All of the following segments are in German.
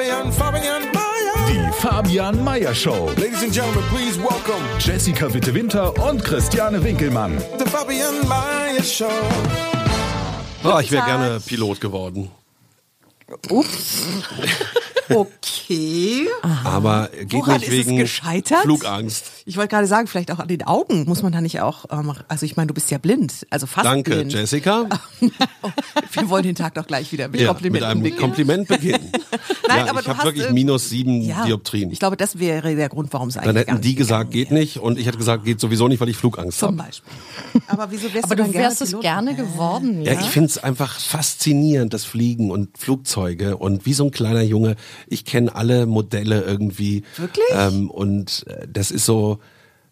Fabian, Fabian, Mayer. Die Fabian Meyer Show. Ladies and gentlemen, please welcome Jessica Witte-Winter und Christiane Winkelmann. the Fabian Mayer Show. Oh, ich wäre gerne Pilot geworden. Ups. Okay. Aber geht Woran nicht ist es wegen gescheitert? Flugangst. Ich wollte gerade sagen, vielleicht auch an den Augen muss man da nicht auch, ähm, also ich meine, du bist ja blind, also fast Danke, blind. Jessica. Wir wollen den Tag doch gleich wieder mit Ja, mit Komplimenten einem beginnen. Kompliment beginnen. Nein, ja, aber ich du habe hast, wirklich ähm, minus sieben Ja, Dioptrien. Ich glaube, das wäre der Grund, warum es eigentlich Dann gar hätten nicht die gesagt, geht nicht. Und ich hätte gesagt, geht sowieso nicht, weil ich Flugangst Zum habe. Beispiel. Aber wieso wärst Aber du du dann wärst es gerne geworden, ja? Ja, ich finde es einfach faszinierend, das Fliegen und Flugzeuge. Und wie so ein kleiner Junge, ich kenne alle Modelle irgendwie. Wirklich? Ähm, und äh, das ist so,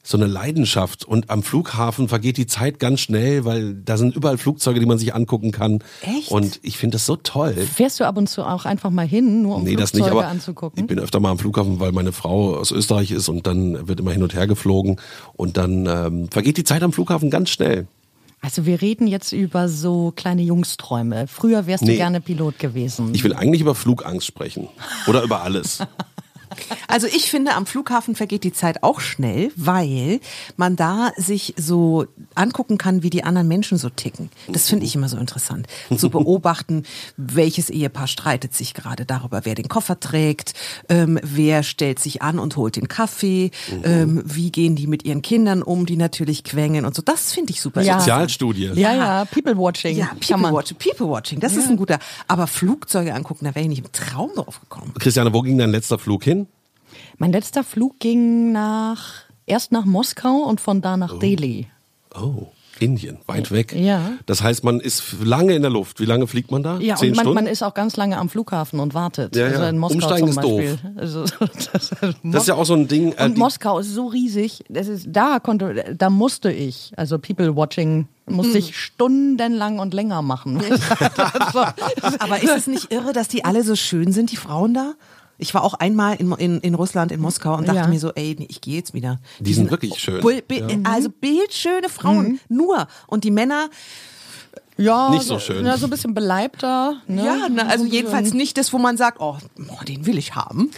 so eine Leidenschaft. Und am Flughafen vergeht die Zeit ganz schnell, weil da sind überall Flugzeuge, die man sich angucken kann. Echt? Und ich finde das so toll. Fährst du ab und zu auch einfach mal hin, nur um Nee, das Flugzeuge nicht, aber anzugucken? ich bin öfter mal am Flughafen, weil meine Frau aus Österreich ist und dann wird immer hin und her geflogen und dann ähm, vergeht die Zeit am Flughafen ganz schnell. Also wir reden jetzt über so kleine Jungsträume. Früher wärst du Nee. gerne Pilot gewesen. Ich will eigentlich über Flugangst sprechen oder über alles. Also ich finde, am Flughafen vergeht die Zeit auch schnell, weil man da sich so angucken kann, wie die anderen Menschen so ticken. Das finde ich immer so interessant. Zu beobachten, welches Ehepaar streitet sich gerade darüber, wer den Koffer trägt, ähm, wer stellt sich an und holt den Kaffee, ähm, wie gehen die mit ihren Kindern um, die natürlich quengeln und so. Das finde ich super. Ja. Sozialstudie. ja, ja, People Watching. Ja, People Watching, People Watching, das ist ein guter. Aber Flugzeuge angucken, da wäre ich nicht im Traum drauf gekommen. Christiane, wo ging dein letzter Flug hin? Mein letzter Flug ging nach erst nach Moskau und von da nach Delhi. Oh, Indien, weit weg. Ja. Das heißt, man ist lange in der Luft. Wie lange fliegt man da? Ja, Zehn und man, Stunden? man ist auch ganz lange am Flughafen und wartet. Ja, Also ja. in Moskau Umsteigen zum ist doof. Beispiel. Also, das, das ist ja auch so ein Ding. äh, Und Moskau ist so riesig. Das ist, da konnte, da musste ich, also People Watching, musste ich stundenlang und länger machen. Also, Aber ist es nicht irre, dass die alle so schön sind, die Frauen da? Ich war auch einmal in, in, in Russland, in Moskau und dachte Ja. mir so, ey, nee, ich gehe jetzt wieder. Die sind wirklich schön. Bild, Bild, Also bildschöne Frauen, nur. Und die Männer, ja, Nicht so schön. Ja, so ein bisschen beleibter. Ne? ja, na, also jedenfalls nicht das, wo man sagt, oh, oh den will ich haben.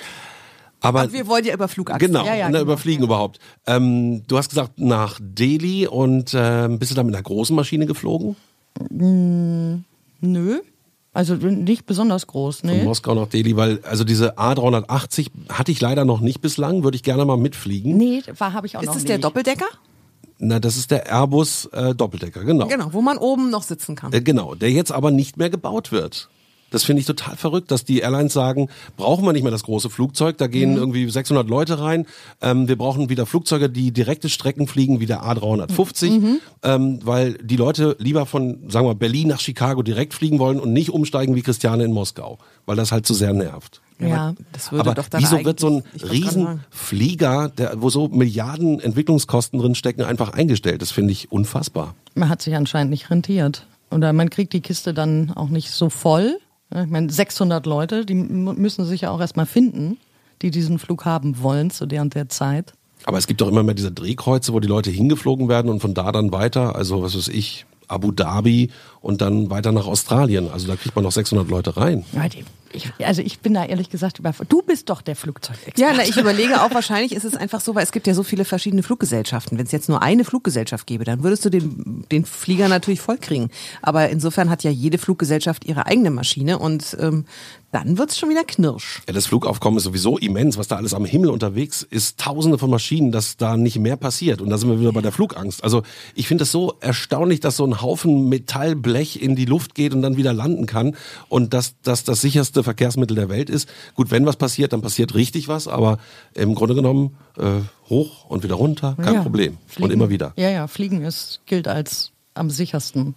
aber Und wir wollen ja über Flugangst. Genau, Ja, ja, na, genau. überfliegen überhaupt. Ähm, du hast gesagt, nach Delhi und ähm, bist du da mit einer großen Maschine geflogen? Nö. Also nicht besonders groß, Von ne? Moskau nach Delhi, weil also diese A380 hatte ich leider noch nicht bislang, würde ich gerne mal mitfliegen. Nee, war habe ich auch Ist noch das nicht. der Doppeldecker? Na, das ist der Airbus äh, Doppeldecker, genau. Genau, wo man oben noch sitzen kann. Äh, genau, der jetzt aber nicht mehr gebaut wird. Das finde ich total verrückt, dass die Airlines sagen, brauchen wir nicht mehr das große Flugzeug, da Mhm. gehen irgendwie 600 Leute rein. Ähm, wir brauchen wieder Flugzeuge, die direkte Strecken fliegen, wie der A350, Mhm. ähm, weil die Leute lieber von, sagen wir, Berlin nach Chicago direkt fliegen wollen und nicht umsteigen wie Christiane in Moskau, weil das halt zu sehr nervt. Ja. Das würde Aber doch dann wieso wird so ein. Riesenflieger, der, wo so Milliarden Entwicklungskosten drin stecken, einfach eingestellt? Das finde ich unfassbar. Man hat sich anscheinend nicht rentiert. Oder man kriegt die Kiste dann auch nicht so voll. Ich meine, 600 Leute, die müssen sich ja auch erstmal finden, die diesen Flug haben wollen zu der und der Zeit. Aber es gibt doch immer mehr diese Drehkreuze, wo die Leute hingeflogen werden und von da dann weiter, also was weiß ich, Abu Dhabi und dann weiter nach Australien. Also da kriegt man noch 600 Leute rein. Ja, die, ich, also ich bin da ehrlich gesagt überfordert. Du bist doch der Flugzeugexperte. Ja, na, ich überlege auch, wahrscheinlich ist es einfach so, weil es gibt ja so viele verschiedene Fluggesellschaften. Wenn es jetzt nur eine Fluggesellschaft gäbe, dann würdest du den, den Flieger natürlich vollkriegen. Aber insofern hat ja jede Fluggesellschaft ihre eigene Maschine und ähm, dann wird's schon wieder knirsch. Ja, das Flugaufkommen ist sowieso immens, was da alles am Himmel unterwegs ist. Tausende von Maschinen, dass da nicht mehr passiert. Und da sind wir wieder bei der Flugangst. Also ich finde es so erstaunlich, dass so ein Haufen Metallblech in die Luft geht und dann wieder landen kann. Und dass das das sicherste Verkehrsmittel der Welt ist. Gut, wenn was passiert, dann passiert richtig was. Aber im Grunde genommen äh, hoch und wieder runter, kein Ja, Problem. Fliegen, Und immer wieder. Ja, ja, Fliegen ist, gilt als am sichersten.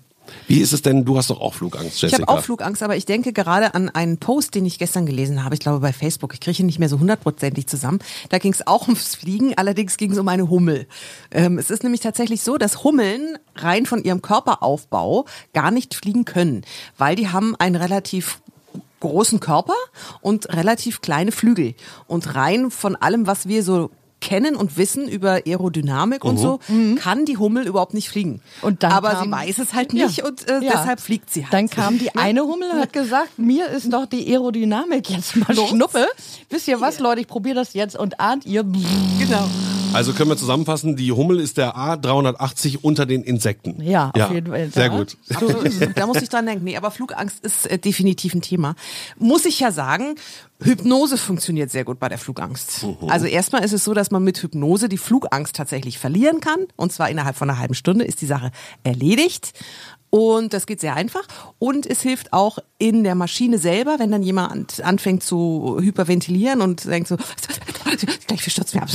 Wie ist es denn, du hast doch auch Flugangst, Ich Jessica. habe auch Flugangst, aber ich denke gerade an einen Post, den ich gestern gelesen habe, ich glaube bei Facebook, ich kriege ihn nicht mehr so hundertprozentig zusammen. Da ging es auch ums Fliegen, allerdings ging es um eine Hummel. Ähm, es ist nämlich tatsächlich so, dass Hummeln rein von ihrem Körperaufbau gar nicht fliegen können, weil die haben einen relativ großen Körper und relativ kleine Flügel. Und rein von allem, was wir so kennen und wissen über Aerodynamik und so, kann die Hummel überhaupt nicht fliegen. Mhm. Und dann Aber kam- sie weiß es halt nicht Ja. und äh, Ja. deshalb fliegt sie halt. Dann kam die eine Hummel und hat gesagt, mir ist doch die Aerodynamik jetzt mal Schnuppe. Wisst ihr was, Leute, ich probiere das jetzt und ahnt ihr. Genau. Also können wir zusammenfassen, die Hummel ist der A380 unter den Insekten. Ja, auf jeden Fall. Sehr Ja. gut. Es. Da muss ich dran denken. Nee, aber Flugangst ist äh, definitiv ein Thema. Muss ich ja sagen, Hypnose funktioniert sehr gut bei der Flugangst. Also erstmal ist es so, dass man mit Hypnose die Flugangst tatsächlich verlieren kann. Und zwar innerhalb von einer halben Stunde ist die Sache erledigt. Und das geht sehr einfach. Und es hilft auch in der Maschine selber, wenn dann jemand anfängt zu hyperventilieren und denkt so, gleich verstürzt mir ab.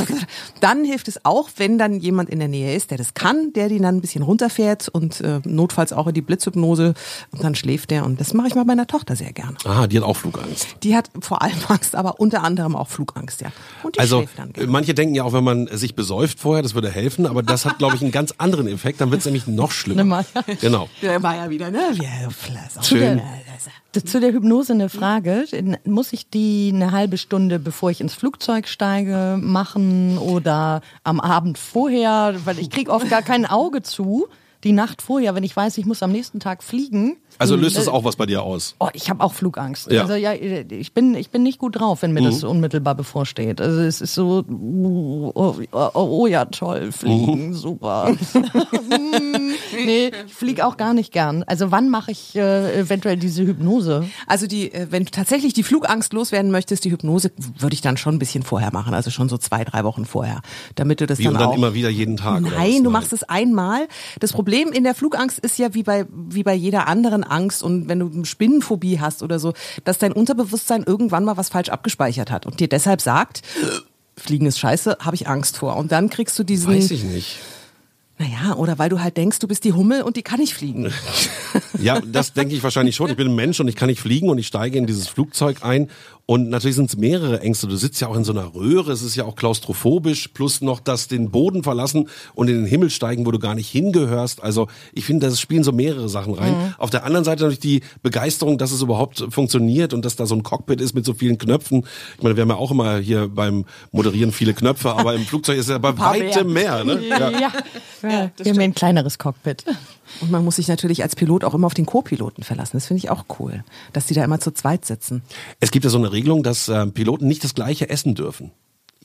Dann hilft es auch, wenn dann jemand in der Nähe ist, der das kann, der den dann ein bisschen runterfährt und äh, notfalls auch in die Blitzhypnose und dann schläft der. Und das mache ich mal meiner Tochter sehr gerne. Aha, die hat auch Flugangst. Die hat vor allem Angst, aber unter anderem auch Flugangst, ja. Und die Also schläft dann gerne. manche denken ja auch, wenn man sich besäuft vorher, das würde helfen, aber das hat, glaube ich, einen ganz anderen Effekt. Dann wird es nämlich noch schlimmer. Genau. Der war ja wieder, ne? Ja. Schön. Zu der Hypnose eine Frage. Muss ich die eine halbe Stunde, bevor ich ins Flugzeug steige, machen oder am Abend vorher? Weil ich kriege oft gar kein Auge zu. Die Nacht vorher, wenn ich weiß, ich muss am nächsten Tag fliegen. Also löst Äh, das auch was bei dir aus? Oh, ich habe auch Flugangst. Ja. Also ja, ich bin ich bin nicht gut drauf, wenn mir das unmittelbar bevorsteht. Also es ist so oh, oh, oh, oh ja toll, fliegen, super. nee, ich fliege auch gar nicht gern. Also wann mache ich äh, eventuell diese Hypnose? Also die, äh, wenn du tatsächlich die Flugangst loswerden möchtest, die Hypnose würde ich dann schon ein bisschen vorher machen, also schon so zwei, drei Wochen vorher, damit du das Wie dann und dann auch. immer wieder jeden Tag? Nein, du machst es einmal. Das Problem in der Flugangst ist ja wie bei, wie bei jeder anderen Angst und wenn du Spinnenphobie hast oder so, dass dein Unterbewusstsein irgendwann mal was falsch abgespeichert hat und dir deshalb sagt, Fliegen ist scheiße, habe ich Angst vor. Und dann kriegst du diesen, Weiß ich nicht. Naja, oder weil du halt denkst, du bist die Hummel und die kann nicht fliegen. Ja, das denke ich wahrscheinlich schon. Ich bin ein Mensch und ich kann nicht fliegen und ich steige in dieses Flugzeug ein. Und natürlich sind es mehrere Ängste. Du sitzt ja auch in so einer Röhre, es ist ja auch klaustrophobisch, plus noch das den Boden verlassen und in den Himmel steigen, wo du gar nicht hingehörst. Also ich finde, das spielen so mehrere Sachen rein. Auf der anderen Seite natürlich die Begeisterung, dass es überhaupt funktioniert und dass da so ein Cockpit ist mit so vielen Knöpfen. Ich meine, wir haben ja auch immer hier beim Moderieren viele Knöpfe, aber im Flugzeug ist ja bei weitem mehr. ne? Ja, ja. Wir haben ein kleineres Cockpit. Und man muss sich natürlich als Pilot auch immer auf den Co-Piloten verlassen. Das finde ich auch cool, dass die da immer zu zweit sitzen. Es gibt ja so eine Regelung, dass äh, Piloten nicht das gleiche essen dürfen.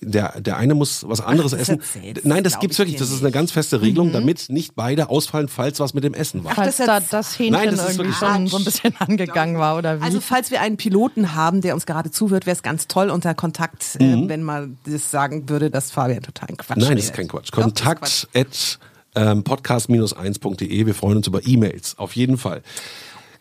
Der, der eine muss was anderes das essen. Nein, das gibt's ich wirklich. Das ist eine ganz feste Regelung, Mhm. damit nicht beide ausfallen, falls was mit dem Essen war. Falls das da jetzt- das Hähnchen Nein, das ist irgendwie schon so ein bisschen angegangen war oder wie. Also falls wir einen Piloten haben, der uns gerade zuhört, wäre es ganz toll unter Kontakt, äh, wenn man das sagen würde, dass Fabian total Quatsch Mhm. Nein, das ist kein Quatsch. Ist Kontakt at ähm, podcast-1.de. Wir freuen uns über E-Mails. Auf jeden Fall.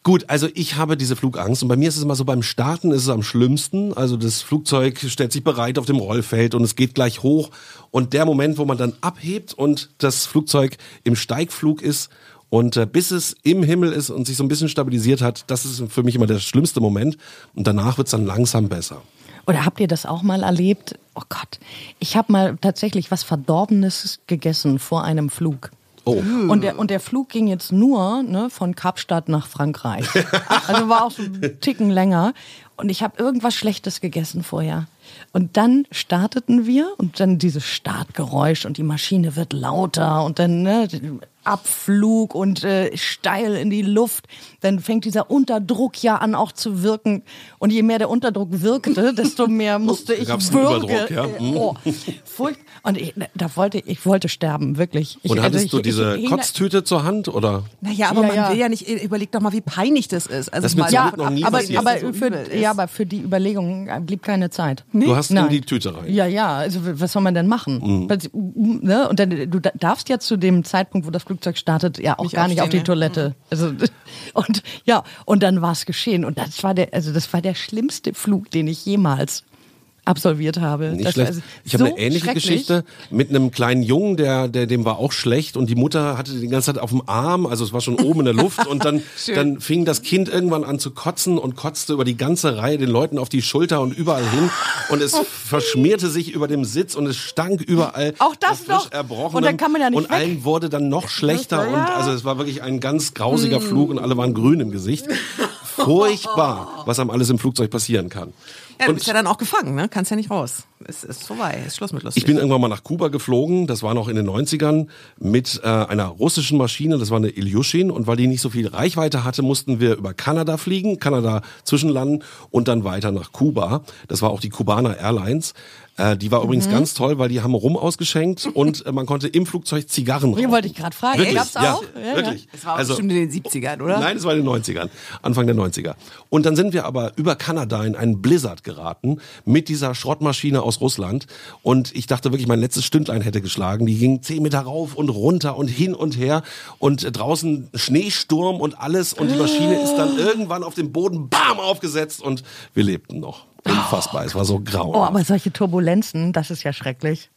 Gut, also ich habe diese Flugangst und bei mir ist es immer so, beim Starten ist es am schlimmsten. Also das Flugzeug stellt sich bereit auf dem Rollfeld und es geht gleich hoch. Und der Moment, wo man dann abhebt und das Flugzeug im Steigflug ist und äh, bis es im Himmel ist und sich so ein bisschen stabilisiert hat, das ist für mich immer der schlimmste Moment. Und danach wird's dann langsam besser. Oder habt ihr das auch mal erlebt? Oh Gott, ich habe mal tatsächlich was Verdorbenes gegessen vor einem Flug. Oh. Und der, und der Flug ging jetzt nur ne, von Kapstadt nach Frankreich. Also war auch so ein Ticken länger. Und ich habe irgendwas Schlechtes gegessen vorher. Und dann starteten wir und dann dieses Startgeräusch und die Maschine wird lauter und dann ne, Abflug und äh, steil in die Luft. Dann fängt dieser Unterdruck ja an auch zu wirken. Und je mehr der Unterdruck wirkte, desto mehr musste ich würgen. Überdruck, ja. Mhm. Oh, furcht- und ich, da wollte ich wollte sterben wirklich. Ich, Und also hattest ich, du diese ich, ich, Kotztüte zur Hand oder? Naja, aber Ja, man ja. will ja nicht, überleg doch mal, wie peinlich das ist. Also Das mal ja, noch nie aber, passiert. aber, so für, ja, aber für die Überlegung blieb keine Zeit. Du hast in Nein. die Tüte rein. Ja, ja, also was soll man denn machen? Mhm. Weil, Ne? Und dann, du da- darfst ja zu dem Zeitpunkt, wo das Flugzeug startet, ja auch Nicht gar nicht auf die ne? Toilette. Also, und ja, und dann war es geschehen. Und das war der, also das war der schlimmste Flug, den ich jemals absolviert habe. Nicht Das schlecht. war Ich habe so eine ähnliche. Geschichte mit einem kleinen Jungen, der, der, dem war auch schlecht und die Mutter hatte den ganze Zeit auf dem Arm, also es war schon oben in der Luft und dann, dann fing das Kind irgendwann an zu kotzen und kotzte über die ganze Reihe den Leuten auf die Schulter und überall hin und es verschmierte sich über dem Sitz und es stank überall. Auch das noch. Und dann kann man ja nicht Und weg. allen wurde dann noch schlechter und also es war wirklich ein ganz grausiger Mm. Flug und alle waren grün im Gesicht. Furchtbar, was einem alles im Flugzeug passieren kann. Ja, du Und- bist ja dann auch gefangen, ne? Kannst ja nicht raus. Es ist vorbei, ist Schluss mit lustig. ich bin irgendwann mal nach Kuba geflogen, das war noch in den 90ern, mit äh, einer russischen Maschine, das war eine Ilyushin und weil die nicht so viel Reichweite hatte, mussten wir über Kanada fliegen, Kanada zwischenlanden und dann weiter nach Kuba. Das war auch die Cubana Airlines. Äh, die war übrigens ganz toll, weil die haben Rum ausgeschenkt und äh, man konnte im Flugzeug Zigarren Die rauchen. wollte ich gerade fragen. Wirklich? Gab's ja, auch? Ja. wirklich. das war Also- bestimmt in den 70ern, oder? Nein, es war in den 90ern, Anfang der 90er. Und dann sind wir aber über Kanada in einen Blizzard geraten mit dieser Schrottmaschine aus Russland. Und ich dachte wirklich, mein letztes Stündlein hätte geschlagen. Die ging zehn Meter rauf und runter und hin und her. Und draußen Schneesturm und alles. Und die Maschine ist dann irgendwann auf dem Boden bam aufgesetzt und wir lebten noch. Unfassbar, es war so grau. Oh, aber solche Turbulenzen, das ist ja schrecklich.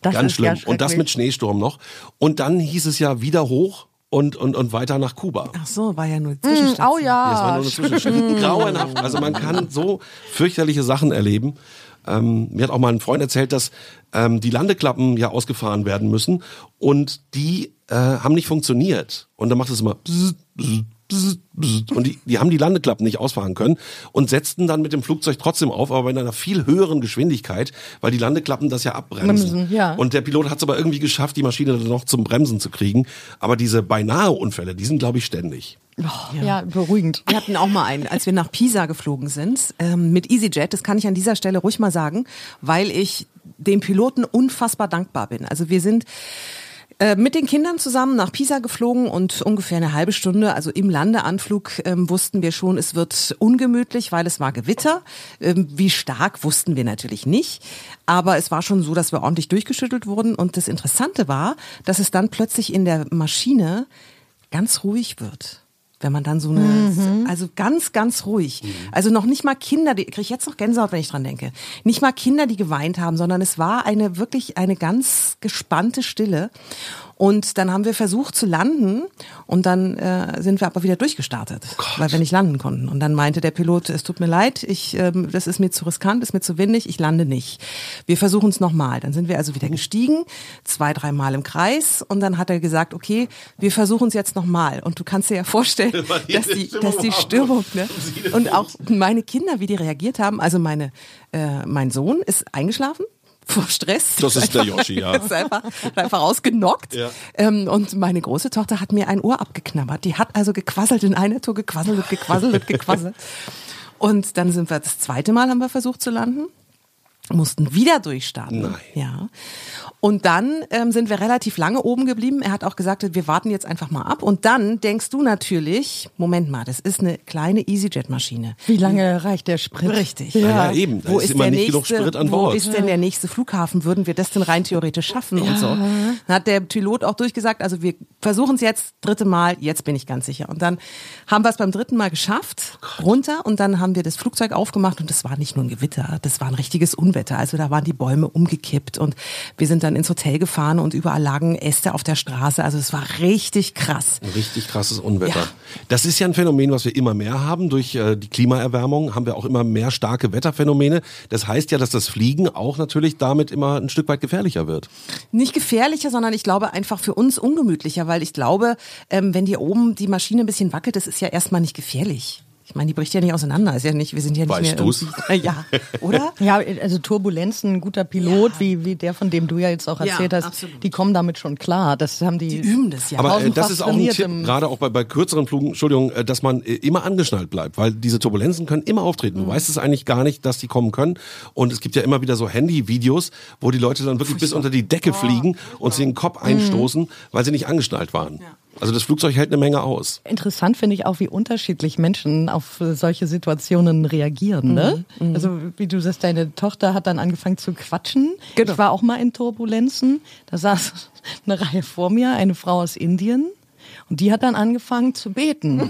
Das Ganz ist ja schlimm. und das mit. Schneesturm noch. Und dann hieß es ja wieder hoch und, und, und weiter nach Kuba. Ach so, war ja nur Mm, Zwischenstation. oh ja. Das war nur eine Zwischenstation. Grauenhaft. Also man kann so fürchterliche Sachen erleben. Ähm, mir hat auch mal ein Freund erzählt, dass ähm, die Landeklappen ja ausgefahren werden müssen und die äh, haben nicht funktioniert. Und dann macht es immer bzz, bzz, und die, die haben die Landeklappen nicht ausfahren können und setzten dann mit dem Flugzeug trotzdem auf, aber in einer viel höheren Geschwindigkeit, weil die Landeklappen das ja abbremsen. Bremsen, ja. Und der Pilot hat es aber irgendwie geschafft, die Maschine dann noch zum Bremsen zu kriegen. Aber diese beinahe Unfälle, die sind, glaube ich, ständig. Ja, beruhigend. Wir hatten auch mal einen, als wir nach Pisa geflogen sind, ähm, mit EasyJet, das kann ich an dieser Stelle ruhig mal sagen, weil ich dem Piloten unfassbar dankbar bin. Also wir sind äh, mit den Kindern zusammen nach Pisa geflogen und ungefähr eine halbe Stunde, also im Landeanflug, ähm, wussten wir schon, es wird ungemütlich, weil es war Gewitter. Ähm, wie stark wussten wir natürlich nicht, aber es war schon so, dass wir ordentlich durchgeschüttelt wurden. Und das Interessante war, dass es dann plötzlich in der Maschine ganz ruhig wird. Wenn man dann so eine, also ganz, ganz ruhig. Also noch nicht mal Kinder, die, kriege ich jetzt noch Gänsehaut, wenn ich dran denke. Nicht mal Kinder, die geweint haben, sondern es war eine wirklich eine ganz gespannte Stille. Und dann haben wir versucht zu landen und dann äh, sind wir aber wieder durchgestartet, weil wir nicht landen konnten. Und dann meinte der Pilot, es tut mir leid, ich, ähm, das ist mir zu riskant, ist mir zu windig, ich lande nicht. Wir versuchen es nochmal. Dann sind wir also wieder gestiegen, zwei, dreimal im Kreis und dann hat er gesagt, okay, wir versuchen es jetzt nochmal. Und du kannst dir ja vorstellen, dass die, dass die Stimmung, ne? Und auch meine Kinder, wie die reagiert haben. Also meine, äh, mein Sohn ist eingeschlafen. Vor Stress. Das ist der Yoshi, ja. ist einfach, einfach ausgenockt. Ja. Ähm, und meine große Tochter hat mir ein Ohr abgeknabbert. Die hat also gequasselt in einer Tour, gequasselt und gequasselt und gequasselt. Und dann sind wir das zweite Mal haben wir versucht zu landen. Mussten wieder durchstarten. Nein. Ja. Und dann ähm, sind wir relativ lange oben geblieben. Er hat auch gesagt, wir warten jetzt einfach mal ab. Und dann denkst du natürlich, Moment mal, das ist eine kleine EasyJet-Maschine. Wie lange reicht der Sprit? Richtig. Ja, ja, eben. Da Wo ist ist, immer nicht nächste, genug Sprit an wo Bord. ist denn der nächste Flughafen? Würden wir das denn rein theoretisch schaffen und so? Dann hat der Pilot auch durchgesagt, also wir versuchen es jetzt, dritte Mal, jetzt bin ich ganz sicher. Und dann haben wir es beim dritten Mal geschafft, runter und dann haben wir das Flugzeug aufgemacht und das war nicht nur ein Gewitter, das war ein richtiges Unwetter. Also da waren die Bäume umgekippt und wir sind dann ins Hotel gefahren und überall lagen Äste auf der Straße. Also es war richtig krass. Ein richtig krasses Unwetter. Ja. Das ist ja ein Phänomen, was wir immer mehr haben. Durch äh, die Klimaerwärmung haben wir auch immer mehr starke Wetterphänomene. Das heißt ja, dass das Fliegen auch natürlich damit immer ein Stück weit gefährlicher wird. Nicht gefährlicher, sondern ich glaube einfach für uns ungemütlicher, weil ich glaube, ähm, wenn dir oben die Maschine ein bisschen wackelt, das ist ja erstmal nicht gefährlich. Ich meine, die bricht ja nicht auseinander. Ist ja nicht, wir sind ja nicht Weißt mehr du's? Ja, oder? Ja, also Turbulenzen, ein guter Pilot, wie, wie der, von dem du ja jetzt auch Ja, erzählt hast, absolut. die kommen damit schon klar. Das haben die, Die üben das ja. Aber äh, das ist auch ein Tipp, gerade auch bei, bei kürzeren Flügen, Entschuldigung, äh, dass man äh, immer angeschnallt bleibt, weil diese Turbulenzen können immer auftreten. Mhm. Du weißt es eigentlich gar nicht, dass die kommen können. Und es gibt ja immer wieder so Handy-Videos, wo die Leute dann wirklich bis unter die Decke fliegen und sich den Kopf Mhm. einstoßen, weil sie nicht angeschnallt waren. Also das Flugzeug hält eine Menge aus. Interessant finde ich auch, wie unterschiedlich Menschen auf solche Situationen reagieren. Ne? Mhm, Also wie du sagst, deine Tochter hat dann angefangen zu quatschen. Genau. Ich war auch mal in Turbulenzen. Da saß eine Reihe vor mir, eine Frau aus Indien. Und die hat dann angefangen zu beten.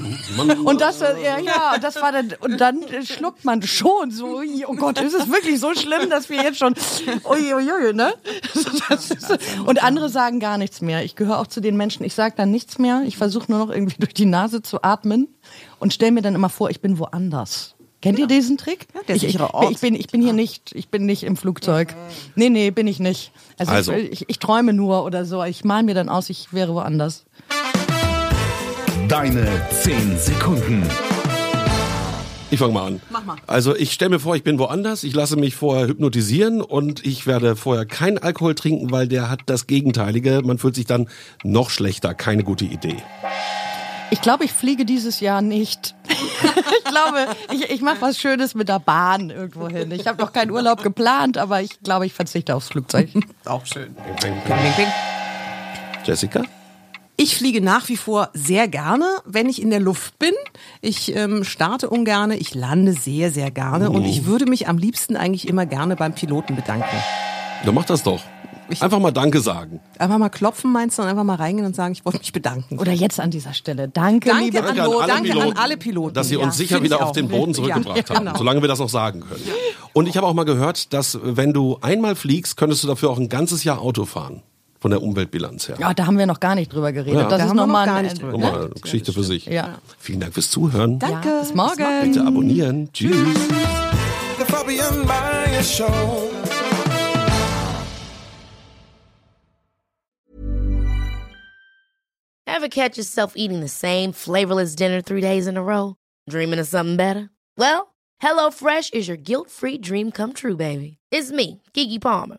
Und das, ja, ja, das war dann, und dann schluckt man schon so, oh Gott, ist es wirklich so schlimm, dass wir jetzt schon, uiuiui, ne? Und andere sagen gar nichts mehr. Ich gehöre auch zu den Menschen, ich sage dann nichts mehr. Ich versuche nur noch irgendwie durch die Nase zu atmen und stelle mir dann immer vor, ich bin woanders. Kennt ihr diesen Trick? der ich, ich, ich, bin, ich bin hier nicht, ich bin nicht im Flugzeug. Nee, nee, bin ich nicht. Also, Also. Ich, ich, träume nur oder so. Ich mal mir dann aus, ich wäre woanders. Deine 10 Sekunden. Ich fange mal an. Mach mal. Also ich stelle mir vor, ich bin woanders, ich lasse mich vorher hypnotisieren und ich werde vorher keinen Alkohol trinken, weil der hat das Gegenteilige. Man fühlt sich dann noch schlechter. Keine gute Idee. Ich glaube, ich fliege dieses Jahr nicht. ich glaube, ich, ich mache was Schönes mit der Bahn irgendwo hin. Ich habe noch keinen Urlaub geplant, aber ich glaube, ich verzichte aufs Flugzeug. Auch schön. Ping, ping. Jessica? Ich fliege nach wie vor sehr gerne, wenn ich in der Luft bin. Ich ähm, starte ungerne, ich lande sehr, sehr gerne und ich würde mich am liebsten eigentlich immer gerne beim Piloten bedanken. Ja, mach das doch. Einfach mal Danke sagen. Einfach mal klopfen meinst du und einfach mal reingehen und sagen, ich wollte mich bedanken. Oder jetzt an dieser Stelle. Danke, Danke liebe an, Danke an alle danke an Piloten, alle Piloten. Dass sie uns Ja, sicher find wieder ich auf den Boden zurückgebracht ja, haben, genau. solange wir das noch sagen können. Und ich habe auch mal gehört, dass wenn du einmal fliegst, könntest du dafür auch ein ganzes Jahr Auto fahren. Von der Umweltbilanz her. Ja, da haben wir noch gar nicht drüber geredet. Ja. Das Da ist haben wir nochmal noch gar ein, nicht drüber Nochmal eine Geschichte für sich. Ja. Vielen Dank fürs Zuhören. Danke. Ja, bis morgen. Bitte abonnieren. Tschüss. The Fabian Meyer Show. Ever catch yourself eating the same flavorless dinner three days in a row? Dreaming of something better? Well, HelloFresh is your guilt-free dream come true, baby. It's me, Kiki Palmer.